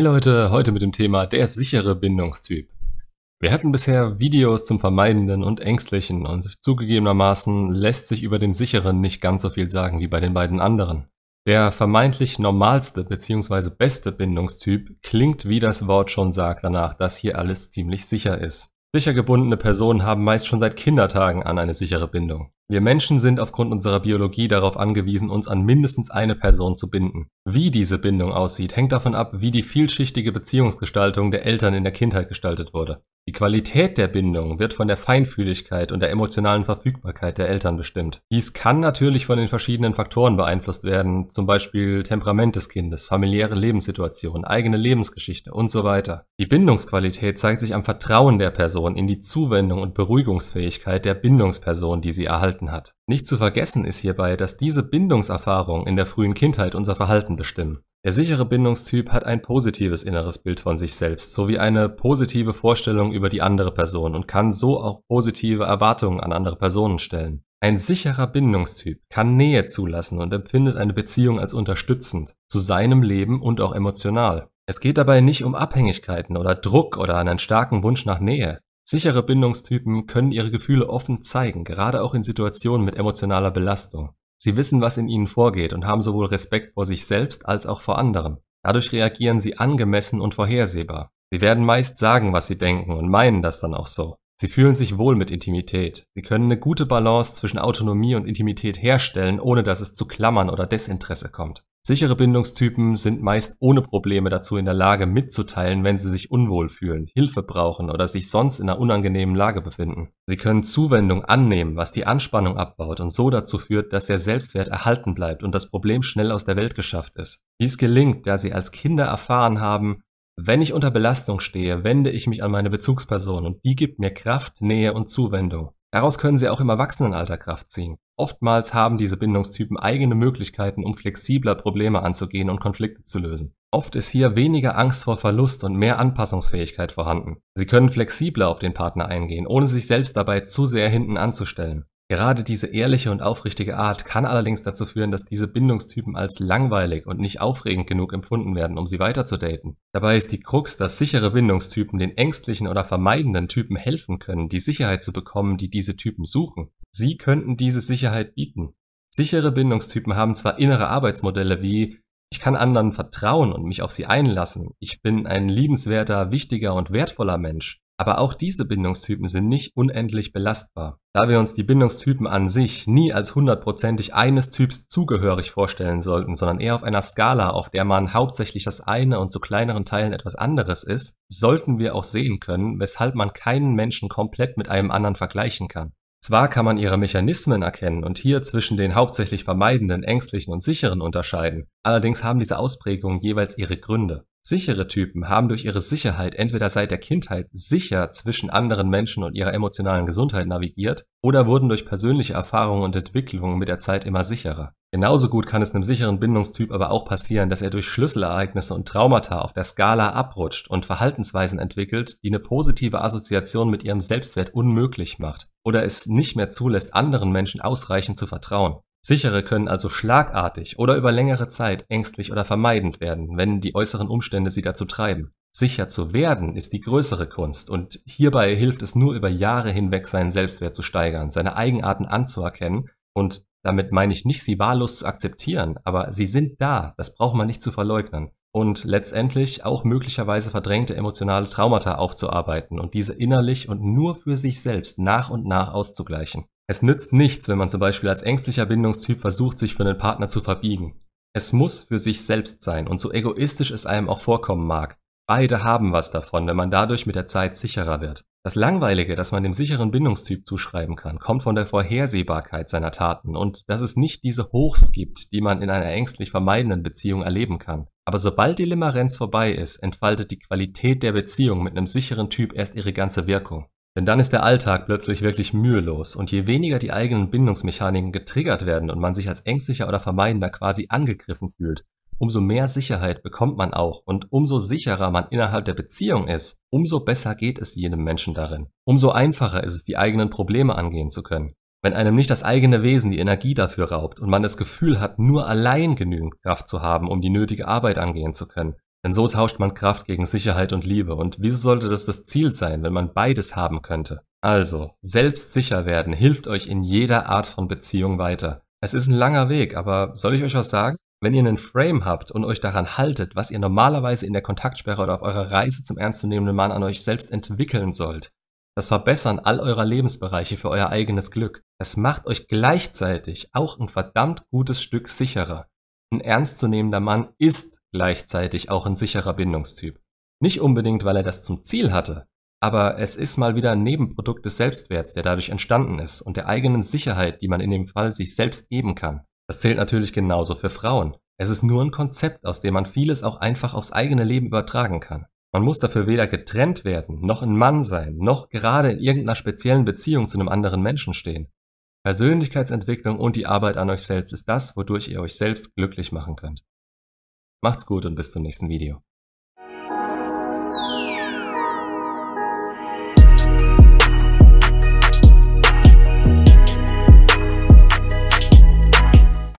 Hey Leute, heute mit dem Thema der sichere Bindungstyp. Wir hatten bisher Videos zum Vermeidenden und Ängstlichen und zugegebenermaßen lässt sich über den sicheren nicht ganz so viel sagen wie bei den beiden anderen. Der vermeintlich normalste bzw. beste Bindungstyp klingt wie das Wort schon sagt danach, dass hier alles ziemlich sicher ist. Sicher gebundene Personen haben meist schon seit Kindertagen an eine sichere Bindung. Wir Menschen sind aufgrund unserer Biologie darauf angewiesen, uns an mindestens eine Person zu binden. Wie diese Bindung aussieht, hängt davon ab, wie die vielschichtige Beziehungsgestaltung der Eltern in der Kindheit gestaltet wurde. Die Qualität der Bindung wird von der Feinfühligkeit und der emotionalen Verfügbarkeit der Eltern bestimmt. Dies kann natürlich von den verschiedenen Faktoren beeinflusst werden, zum Beispiel Temperament des Kindes, familiäre Lebenssituation, eigene Lebensgeschichte und so weiter. Die Bindungsqualität zeigt sich am Vertrauen der Person in die Zuwendung und Beruhigungsfähigkeit der Bindungsperson, die sie erhalten hat. Nicht zu vergessen ist hierbei, dass diese Bindungserfahrungen in der frühen Kindheit unser Verhalten bestimmen. Der sichere Bindungstyp hat ein positives inneres Bild von sich selbst sowie eine positive Vorstellung über die andere Person und kann so auch positive Erwartungen an andere Personen stellen. Ein sicherer Bindungstyp kann Nähe zulassen und empfindet eine Beziehung als unterstützend, zu seinem Leben und auch emotional. Es geht dabei nicht um Abhängigkeiten oder Druck oder einen starken Wunsch nach Nähe. Sichere Bindungstypen können ihre Gefühle offen zeigen, gerade auch in Situationen mit emotionaler Belastung. Sie wissen, was in ihnen vorgeht und haben sowohl Respekt vor sich selbst als auch vor anderen. Dadurch reagieren sie angemessen und vorhersehbar. Sie werden meist sagen, was sie denken und meinen das dann auch so. Sie fühlen sich wohl mit Intimität. Sie können eine gute Balance zwischen Autonomie und Intimität herstellen, ohne dass es zu Klammern oder Desinteresse kommt. Sichere Bindungstypen sind meist ohne Probleme dazu in der Lage mitzuteilen, wenn sie sich unwohl fühlen, Hilfe brauchen oder sich sonst in einer unangenehmen Lage befinden. Sie können Zuwendung annehmen, was die Anspannung abbaut und so dazu führt, dass der Selbstwert erhalten bleibt und das Problem schnell aus der Welt geschafft ist. Dies gelingt, da sie als Kinder erfahren haben, wenn ich unter Belastung stehe, wende ich mich an meine Bezugsperson und die gibt mir Kraft, Nähe und Zuwendung. Daraus können sie auch im Erwachsenenalter Kraft ziehen. Oftmals haben diese Bindungstypen eigene Möglichkeiten, um flexibler Probleme anzugehen und Konflikte zu lösen. Oft ist hier weniger Angst vor Verlust und mehr Anpassungsfähigkeit vorhanden. Sie können flexibler auf den Partner eingehen, ohne sich selbst dabei zu sehr hinten anzustellen. Gerade diese ehrliche und aufrichtige Art kann allerdings dazu führen, dass diese Bindungstypen als langweilig und nicht aufregend genug empfunden werden, um sie weiter zu daten. Dabei ist die Krux, dass sichere Bindungstypen den ängstlichen oder vermeidenden Typen helfen können, die Sicherheit zu bekommen, die diese Typen suchen. Sie könnten diese Sicherheit bieten. Sichere Bindungstypen haben zwar innere Arbeitsmodelle wie ich kann anderen vertrauen und mich auf sie einlassen, ich bin ein liebenswerter, wichtiger und wertvoller Mensch, aber auch diese Bindungstypen sind nicht unendlich belastbar, da wir uns die Bindungstypen an sich nie als hundertprozentig eines Typs zugehörig vorstellen sollten, sondern eher auf einer Skala, auf der man hauptsächlich das eine und zu kleineren Teilen etwas anderes ist, sollten wir auch sehen können, weshalb man keinen Menschen komplett mit einem anderen vergleichen kann. Zwar kann man ihre Mechanismen erkennen und hier zwischen den hauptsächlich vermeidenden, ängstlichen und sicheren unterscheiden, allerdings haben diese Ausprägungen jeweils ihre Gründe. Sichere Typen haben durch ihre Sicherheit entweder seit der Kindheit sicher zwischen anderen Menschen und ihrer emotionalen Gesundheit navigiert oder wurden durch persönliche Erfahrungen und Entwicklungen mit der Zeit immer sicherer. Genauso gut kann es einem sicheren Bindungstyp aber auch passieren, dass er durch Schlüsselereignisse und Traumata auf der Skala abrutscht und Verhaltensweisen entwickelt, die eine positive Assoziation mit ihrem Selbstwert unmöglich macht oder es nicht mehr zulässt, anderen Menschen ausreichend zu vertrauen. Sichere können also schlagartig oder über längere Zeit ängstlich oder vermeidend werden, wenn die äußeren Umstände sie dazu treiben. Sicher zu werden ist die größere Kunst und hierbei hilft es nur über Jahre hinweg seinen Selbstwert zu steigern, seine Eigenarten anzuerkennen und damit meine ich nicht, sie wahllos zu akzeptieren, aber sie sind da, das braucht man nicht zu verleugnen. Und letztendlich auch möglicherweise verdrängte emotionale Traumata aufzuarbeiten und diese innerlich und nur für sich selbst nach und nach auszugleichen. Es nützt nichts, wenn man zum Beispiel als ängstlicher Bindungstyp versucht, sich für einen Partner zu verbiegen. Es muss für sich selbst sein und so egoistisch es einem auch vorkommen mag. Beide haben was davon, wenn man dadurch mit der Zeit sicherer wird. Das Langweilige, das man dem sicheren Bindungstyp zuschreiben kann, kommt von der Vorhersehbarkeit seiner Taten und dass es nicht diese Hochs gibt, die man in einer ängstlich vermeidenden Beziehung erleben kann. Aber sobald die Limerenz vorbei ist, entfaltet die Qualität der Beziehung mit einem sicheren Typ erst ihre ganze Wirkung. Denn dann ist der Alltag plötzlich wirklich mühelos und je weniger die eigenen Bindungsmechaniken getriggert werden und man sich als ängstlicher oder vermeidender quasi angegriffen fühlt, umso mehr Sicherheit bekommt man auch und umso sicherer man innerhalb der Beziehung ist, umso besser geht es jenem Menschen darin. Umso einfacher ist es, die eigenen Probleme angehen zu können. Wenn einem nicht das eigene Wesen die Energie dafür raubt und man das Gefühl hat, nur allein genügend Kraft zu haben, um die nötige Arbeit angehen zu können, Denn so tauscht man Kraft gegen Sicherheit und Liebe. Und wieso sollte das das Ziel sein, wenn man beides haben könnte? Also, selbstsicher werden hilft euch in jeder Art von Beziehung weiter. Es ist ein langer Weg, aber soll ich euch was sagen? Wenn ihr einen Frame habt und euch daran haltet, was ihr normalerweise in der Kontaktsperre oder auf eurer Reise zum ernstzunehmenden Mann an euch selbst entwickeln sollt, das Verbessern all eurer Lebensbereiche für euer eigenes Glück, es macht euch gleichzeitig auch ein verdammt gutes Stück sicherer. Ein ernstzunehmender Mann ist gleichzeitig auch ein sicherer Bindungstyp. Nicht unbedingt, weil er das zum Ziel hatte, aber es ist mal wieder ein Nebenprodukt des Selbstwerts, der dadurch entstanden ist und der eigenen Sicherheit, die man in dem Fall sich selbst geben kann. Das zählt natürlich genauso für Frauen. Es ist nur ein Konzept, aus dem man vieles auch einfach aufs eigene Leben übertragen kann. Man muss dafür weder getrennt werden, noch ein Mann sein, noch gerade in irgendeiner speziellen Beziehung zu einem anderen Menschen stehen. Persönlichkeitsentwicklung und die Arbeit an euch selbst ist das, wodurch ihr euch selbst glücklich machen könnt. Macht's gut und bis zum nächsten Video.